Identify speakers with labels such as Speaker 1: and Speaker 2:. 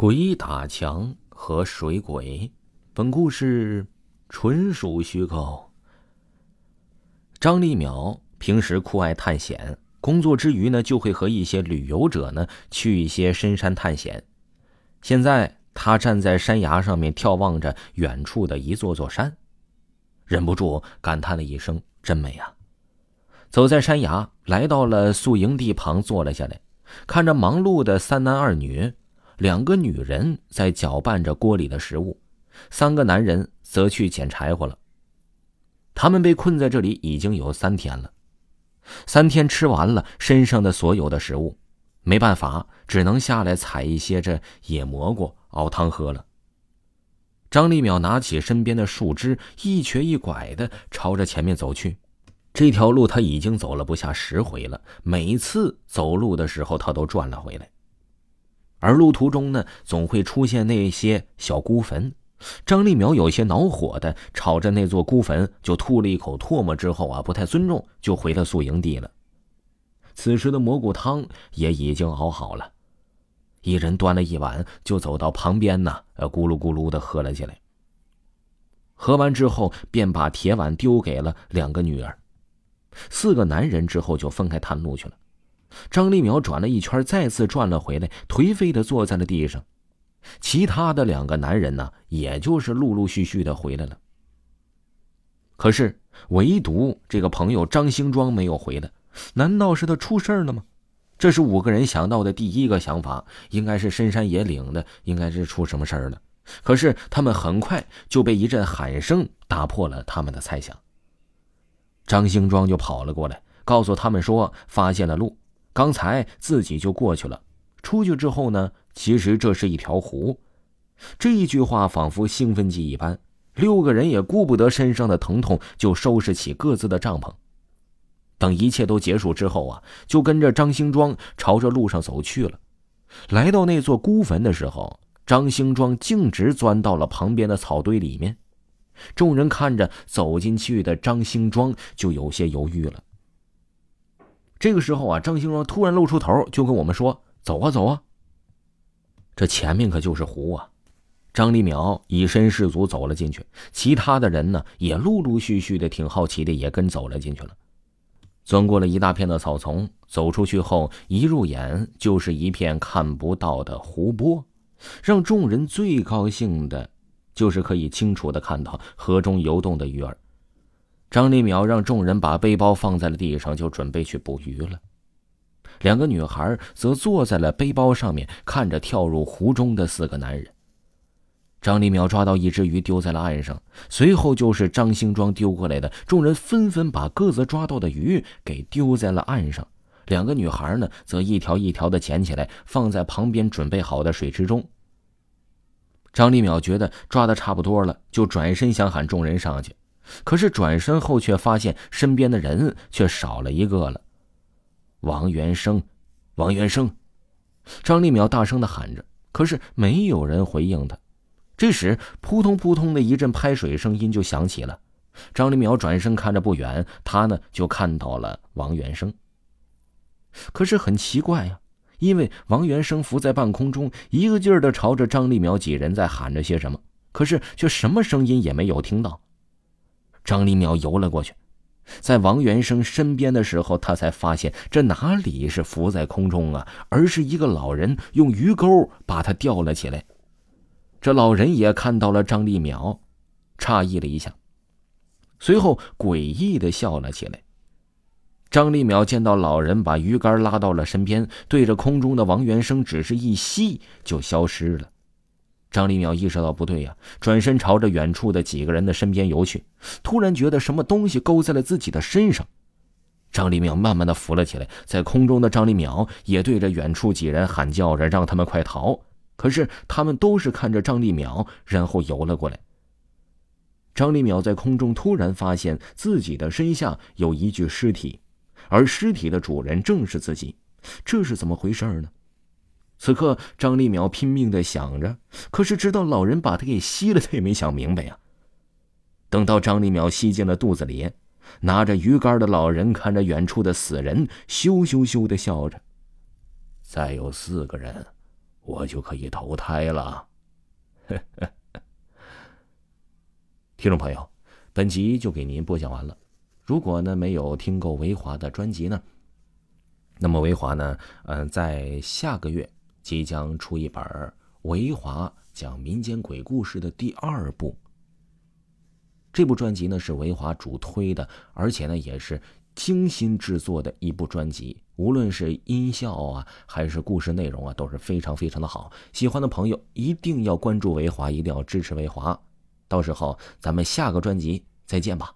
Speaker 1: 鬼打墙和水鬼，本故事纯属虚构。张立淼平时酷爱探险，工作之余呢，就会和一些旅游者呢去一些深山探险。现在他站在山崖上面，眺望着远处的一座座山，忍不住感叹了一声：“真美啊！”走在山崖，来到了宿营地旁，坐了下来，看着忙碌的三男二女。两个女人在搅拌着锅里的食物，三个男人则去捡柴火了。他们被困在这里已经有三天了，三天吃完了身上的所有的食物，没办法，只能下来采一些这野蘑菇熬汤喝了。张立淼拿起身边的树枝，一瘸一拐的朝着前面走去。这条路他已经走了不下十回了，每次走路的时候他都转了回来。而路途中呢，总会出现那些小孤坟。张立苗有些恼火的朝着那座孤坟就吐了一口唾沫，之后啊，不太尊重，就回了宿营地了。此时的蘑菇汤也已经熬好了，一人端了一碗，就走到旁边呢，呃，咕噜咕噜的喝了起来。喝完之后，便把铁碗丢给了两个女儿。四个男人之后就分开探路去了。张立淼转了一圈，再次转了回来，颓废的坐在了地上。其他的两个男人呢，也就是陆陆续续的回来了。可是，唯独这个朋友张兴庄没有回来，难道是他出事了吗？这是五个人想到的第一个想法，应该是深山野岭的，应该是出什么事儿了。可是，他们很快就被一阵喊声打破了他们的猜想。张兴庄就跑了过来，告诉他们说，发现了路。刚才自己就过去了，出去之后呢，其实这是一条湖。这一句话仿佛兴奋剂一般，六个人也顾不得身上的疼痛，就收拾起各自的帐篷。等一切都结束之后啊，就跟着张兴庄朝着路上走去了。来到那座孤坟的时候，张兴庄径直钻到了旁边的草堆里面。众人看着走进去的张兴庄，就有些犹豫了。这个时候啊，张兴庄突然露出头，就跟我们说：“走啊，走啊！”这前面可就是湖啊！张立淼以身试足走了进去，其他的人呢，也陆陆续续的挺好奇的，也跟走了进去了。钻过了一大片的草丛，走出去后，一入眼就是一片看不到的湖泊。让众人最高兴的，就是可以清楚的看到河中游动的鱼儿。张立淼让众人把背包放在了地上，就准备去捕鱼了。两个女孩则坐在了背包上面，看着跳入湖中的四个男人。张立淼抓到一只鱼，丢在了岸上，随后就是张兴庄丢过来的。众人纷纷把各自抓到的鱼给丢在了岸上。两个女孩呢，则一条一条的捡起来，放在旁边准备好的水池中。张立淼觉得抓的差不多了，就转身想喊众人上去。可是转身后，却发现身边的人却少了一个了。王元生，王元生，张立淼大声的喊着，可是没有人回应他。这时，扑通扑通的一阵拍水声音就响起了。张立淼转身看着不远，他呢就看到了王元生。可是很奇怪呀，因为王元生浮在半空中，一个劲儿的朝着张立淼几人在喊着些什么，可是却什么声音也没有听到。张立淼游了过去，在王元生身边的时候，他才发现这哪里是浮在空中啊，而是一个老人用鱼钩把他吊了起来。这老人也看到了张立淼，诧异了一下，随后诡异的笑了起来。张立淼见到老人把鱼竿拉到了身边，对着空中的王元生只是一吸，就消失了。张立淼意识到不对呀，转身朝着远处的几个人的身边游去。突然觉得什么东西勾在了自己的身上，张立淼慢慢的浮了起来。在空中的张立淼也对着远处几人喊叫着，让他们快逃。可是他们都是看着张立淼，然后游了过来。张立淼在空中突然发现自己的身下有一具尸体，而尸体的主人正是自己，这是怎么回事呢？此刻，张立淼拼命的想着，可是直到老人把他给吸了，他也没想明白呀。等到张立淼吸进了肚子里，拿着鱼竿的老人看着远处的死人，羞羞羞的笑着。再有四个人，我就可以投胎了。听众朋友，本集就给您播讲完了。如果呢没有听够维华的专辑呢，那么维华呢，嗯，在下个月。即将出一本《维华讲民间鬼故事》的第二部。这部专辑呢是维华主推的，而且呢也是精心制作的一部专辑。无论是音效啊，还是故事内容啊，都是非常非常的好。喜欢的朋友一定要关注维华，一定要支持维华。到时候咱们下个专辑再见吧。